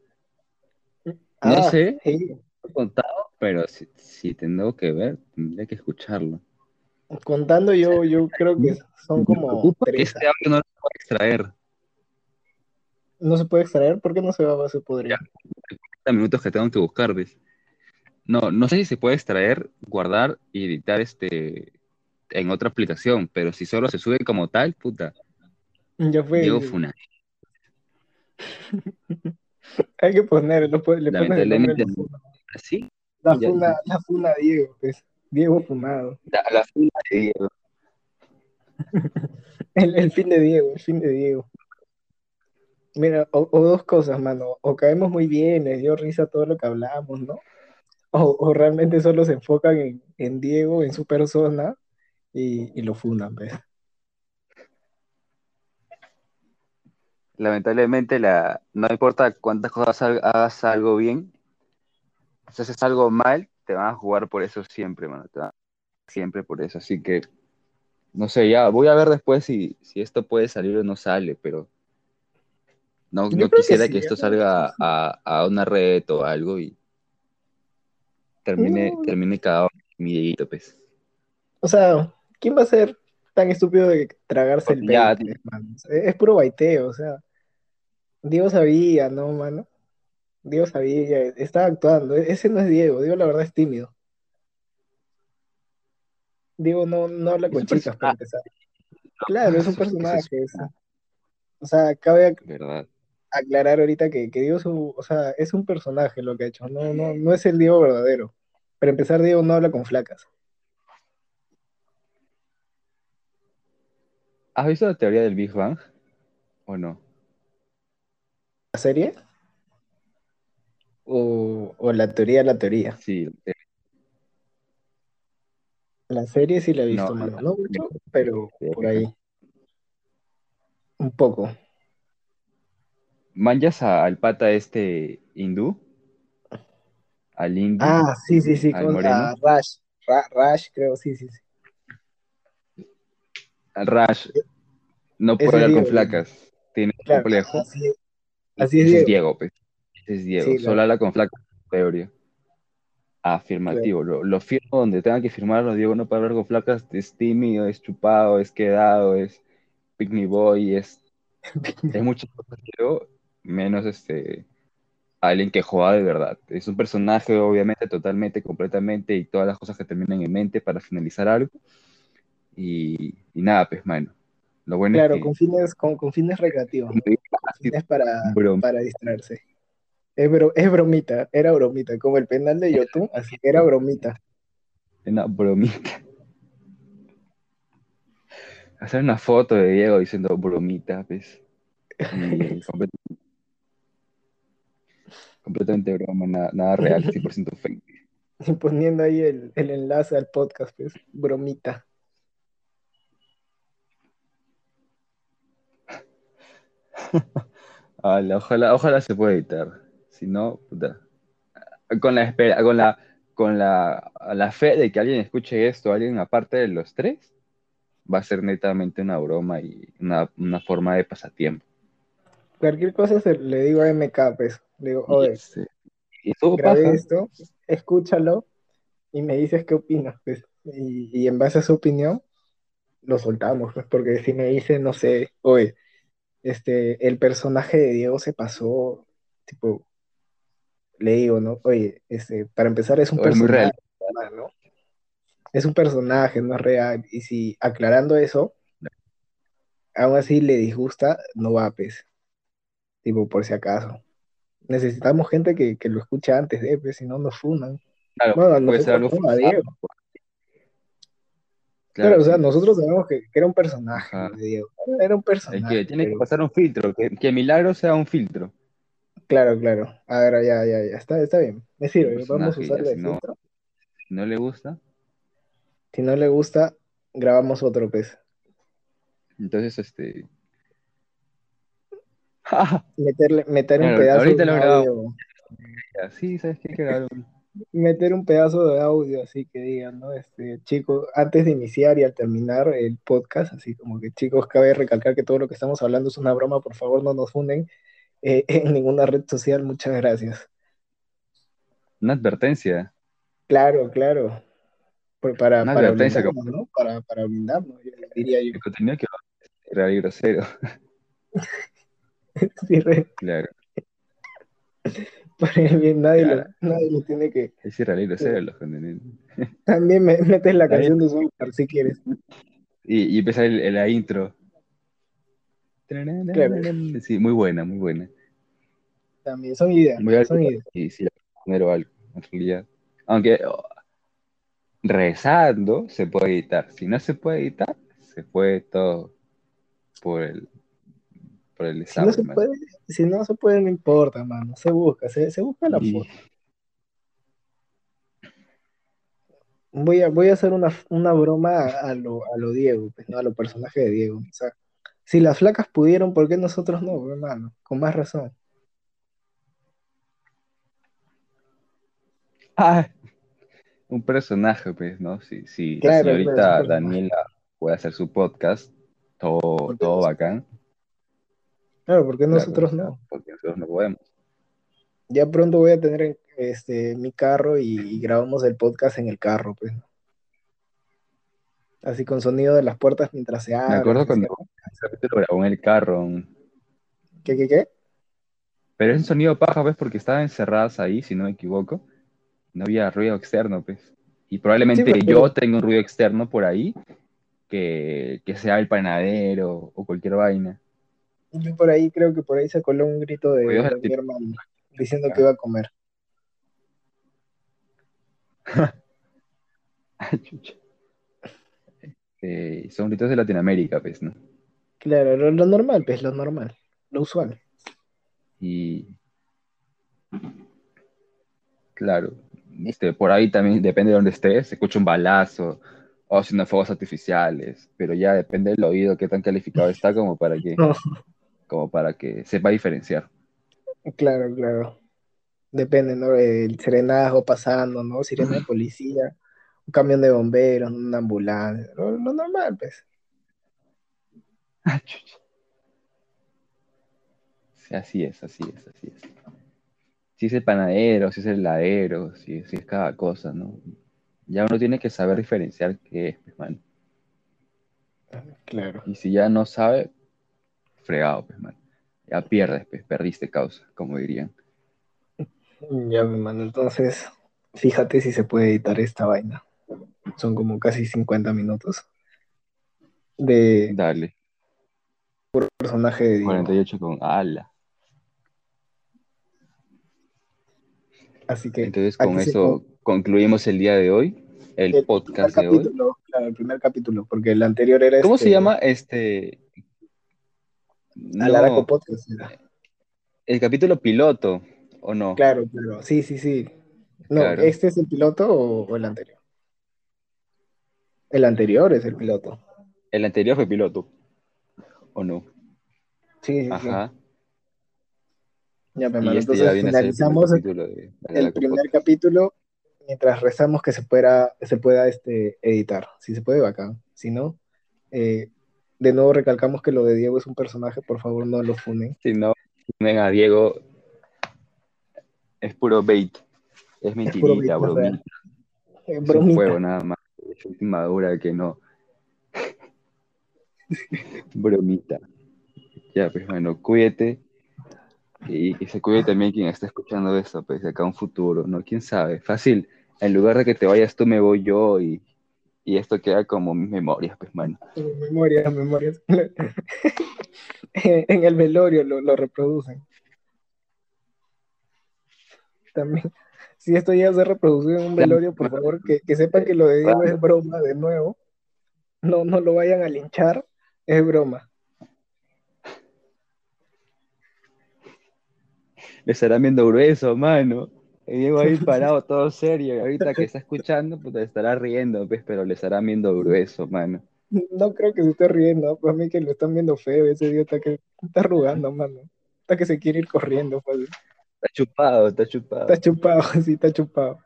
No Ah, sé. sí. he contado, Pero si, si tengo que ver, tendría que escucharlo. Contando yo, yo creo que son como tres. este audio no lo puedo extraer. ¿No se puede extraer? ¿Por qué no se va a se podría? 30 minutos que tengo que buscar, ¿ves? No, no sé si se puede extraer, guardar y editar este en otra aplicación, pero si solo se sube como tal, puta, Ya fue. Diego. Hay que poner, lo pon- le pones el nombre Lamentablemente, a la funa. así, La Ya, funa, ya. la funa Diego, pues. Diego fumado. la, la funa de Diego. El, el fin de Diego, el fin de Diego. Mira, o, o dos cosas, mano. O caemos muy bien, les dio risa todo lo que hablamos, ¿no? O, o realmente solo se enfocan en, en Diego, en su persona, y, y lo fundan, pues. Lamentablemente, la, no importa cuántas cosas ha- hagas algo bien, si haces algo mal, te van a jugar por eso siempre, mano. Te van a siempre por eso. Así que, no sé, ya voy a ver después si, si esto puede salir o no sale, pero no, que quisiera sí, que esto ¿eh? salga a, a una red o algo y termine, No. termine cagado mi Dieguito, pues. O sea, ¿quién va a ser tan estúpido de tragarse el Ya, bait, mano? Es, es puro baiteo, o sea. Diego sabía, ¿no, mano? Diego sabía, estaba actuando. E- Ese no es Diego, Diego la verdad es tímido. Diego no, no habla con chicas para empezar. Claro, es un ¿Qué es personaje. es- o sea, cabe ac- ¿Verdad? aclarar ahorita que, que Diego es un, o sea, es un personaje lo que ha hecho, no, no, no es el Diego verdadero. Para empezar, Diego no habla con flacas. ¿Has visto la teoría del Big Bang? ¿O no? ¿La serie? O, o la teoría la teoría. Sí, eh, La serie sí la he visto, No, la- mucho, pero Sí, por ahí. Un poco. ¿manjas a- al pata este hindú? ¿Al indio? Ah, sí, sí, sí, ¿Al con moreno? ah, Rash. Ra- Rash, creo, sí, sí, sí. Rash. No puede hablar con flacas. Tiene Claro, complejo. Y así es ese es Diego. Pues. Ese es Diego. Sí, Solo claro. habla con flacas, teoría. Afirmativo. Lo, lo firmo donde tenga que firmarlo. Diego no puede hablar con flacas. Es tímido, es chupado, es quedado, es picnic boy, es, es muchas cosas, Diego, menos este alguien que juega de verdad. Es un personaje, obviamente, totalmente, completamente, y todas las cosas que terminan en mente para finalizar algo. Y, y nada, pues, mano. Lo bueno Claro, es que con fines, con, con fines recreativos, ¿no? Con fines para, para distraerse. Es, bro- es bromita, era bromita, como el penal de Yotun, así que era bromita. una bromita. Hacer una foto de Diego diciendo bromita, pues. Y complet- completamente broma, nada, nada real, 100% fake. Y poniendo ahí el, el enlace al podcast, pues, bromita. Ojalá, ojalá se pueda editar. Si no, puta. Con la espera, con la, con la, la fe de que alguien escuche esto, alguien aparte de los tres, va a ser netamente una broma y una, una forma de pasatiempo. Cualquier cosa se, le digo a MK, pues, le digo, oye, estuvo grabé esto, escúchalo y me dices qué opinas, pues. Y, y en base a su opinión, lo soltamos, pues, porque si me dice, no sé, oye, este, el personaje de Diego se pasó, tipo, le digo, ¿no? Oye, este, para empezar es un muy real. personaje, ¿no? Es un personaje, no es real. Y si aclarando eso, aún así le disgusta, no va, pues. Tipo, por si acaso. Necesitamos gente que, que lo escuche antes de, pues, si no nos funan. Claro, puede ser algo a. Diego. Claro, Claro, o sea, nosotros sabemos que, que era un personaje Ajá. Diego. Era un Es personaje. que tiene que pero- pasar un filtro, que, que Milagro sea un filtro. Claro, claro. A ver, ya, ya, ya. Está, está bien. Me sirve. Vamos a usarle si no- filtro. Si no le gusta, Si no le gusta, grabamos otro, pues. entonces este. Meterle, meter un pedazo ahorita de lo grabamos. Sí, ¿sabes qué? Que Meter un pedazo de audio, así que digan, ¿no? Este, chicos, antes de iniciar y al terminar el podcast, así como que, chicos, cabe recalcar que todo lo que estamos hablando es una broma, por favor, no nos funden eh, en ninguna red social, muchas gracias. Una advertencia. Claro, claro. Por- Para, Una para advertencia blindarnos, ¿no? Para, para blindarnos, yo diría yo. El contenido que va a real y grosero. Sí, re- Claro. bien, nadie, Claro. lo, nadie lo tiene que. Es irreal y grosero los contenidos. También me metes la canción de Soulcar si quieres. Y, y el, el- la intro. Claro. Sí, muy buena, muy buena. También son ideas. Voy a ver Son ideas. y si le puedo poner o algo, en realidad. Aunque oh, rezando se puede editar. Si no se puede editar, se fue todo por el, por el Si no se puede, si no se puede, no importa, mano. Se busca, se, se busca la forma. Voy a, voy a hacer una, una broma a lo, a lo Diego, pues, ¿no? A los personajes de Diego. O sea, si las flacas pudieron, ¿por qué nosotros no, hermano? Con más razón. Ah, un personaje, pues, ¿no? Si, si Claro, la señorita claro, personaje. Daniela puede hacer su podcast, todo, ¿Por qué todo bacán, Claro, ¿por qué claro, nosotros no? porque nosotros no podemos. Ya pronto voy a tener este, mi carro y, y grabamos el podcast en el carro, pues. Así con sonido de las puertas mientras se Me abren. acuerdo se cuando capítulo grabó en el carro, ¿Qué, qué, qué? pero es un sonido paja, ¿ves? Porque estaban encerradas ahí, si no me equivoco. No había ruido externo, pues. Y probablemente Sí, pues, yo tengo un ruido externo por ahí, que, que sea el panadero o cualquier vaina. Yo por ahí creo que por ahí se coló un grito de, mi hermano diciendo que iba a comer. Eh, son gritos de Latinoamérica, pues, ¿no? Claro, lo, lo normal, pues, lo normal, lo usual. Y claro, este, por ahí también depende de dónde estés, se escucha un balazo o si no fuegos artificiales, pero ya depende del oído qué tan calificado está como para que. como para que sepa diferenciar. Claro, claro. Depende, ¿no? El serenazgo pasando, ¿no? Sirena de policía, un camión de bomberos, una ambulancia, lo, lo normal, pues. Ah, chucha. Sí, así es, así es, así es. Si es el panadero, si es el heladero, si, si es cada cosa, ¿no? Ya uno tiene que saber diferenciar qué es, pues, mano. Claro. Y si ya no sabe, fregado, pues, mano. Ya pierdes, pues, perdiste causa, como dirían. Ya, mi mano, entonces, fíjate si se puede editar esta vaina. Son como casi 50 minutos de Dale, personaje de Diego. 48 con ala. Así que Entonces, con se eso concluimos el día de hoy, el, el podcast de hoy. capítulo, claro, el primer capítulo, porque el anterior era ¿Cómo este, se llama este? Alaraco No, Podcast. era. el capítulo piloto, ¿o no? Claro, claro, sí, sí, sí. No, Claro. ¿este es el piloto o, o el anterior? El anterior es el piloto. El anterior fue piloto, ¿o no? Sí, sí, sí. Ajá. Ya, mi Y hermano, este entonces el primer finalizamos el, capítulo de el Alaraco primer capítulo mientras rezamos que se pueda, se pueda este, editar. Si se puede, bacán. Si no, eh, de nuevo recalcamos que lo de Diego es un personaje, por favor no lo funen. Si no, venga, Diego, es puro bait. Es mentirita. Eh, Es un juego nada más. Es inmadura que no. Bromita. Ya, pues bueno, cuídate. Y que se cuide también quien está escuchando esto, pues de acá a un futuro, ¿no? ¿Quién sabe? Fácil. En lugar de que te vayas tú, me voy yo y, y esto queda como mis memorias, pues, mano. Memorias, memorias. en el velorio lo, lo reproducen. También, si esto ya se reproducido en un velorio, por favor, que, que sepan que lo de Diego es broma de nuevo. No, no lo vayan a linchar, es broma. Le estarán viendo grueso, mano. Y Diego ahí parado, todo serio. Y ahorita que está escuchando, pues le estará riendo, pues, pero le estarán viendo grueso, mano. No creo que se esté riendo, pues a mí que lo están viendo feo, ese idiota que está arrugando, mano. Está que se quiere ir corriendo, pues. Está chupado, está chupado. Está chupado, sí, está chupado.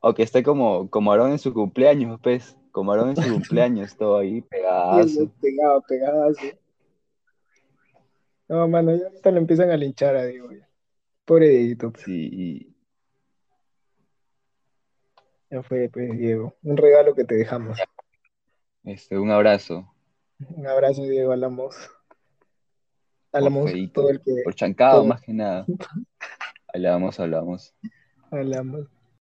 O que esté como, como Aarón en su cumpleaños, pues. Como Aarón en su cumpleaños, todo ahí pegazo. pegado, pegado así. No, mano, ya ahorita lo empiezan a linchar a Diego. ya. Pobre pues. Sí, Ya fue, pues, Diego. Un regalo que te dejamos. Este, un abrazo. Un abrazo, Diego. Hablamos. Por Hablamos feíto, todo el que por chancado todo. más que nada. Hablamos, hablamos. hablamos.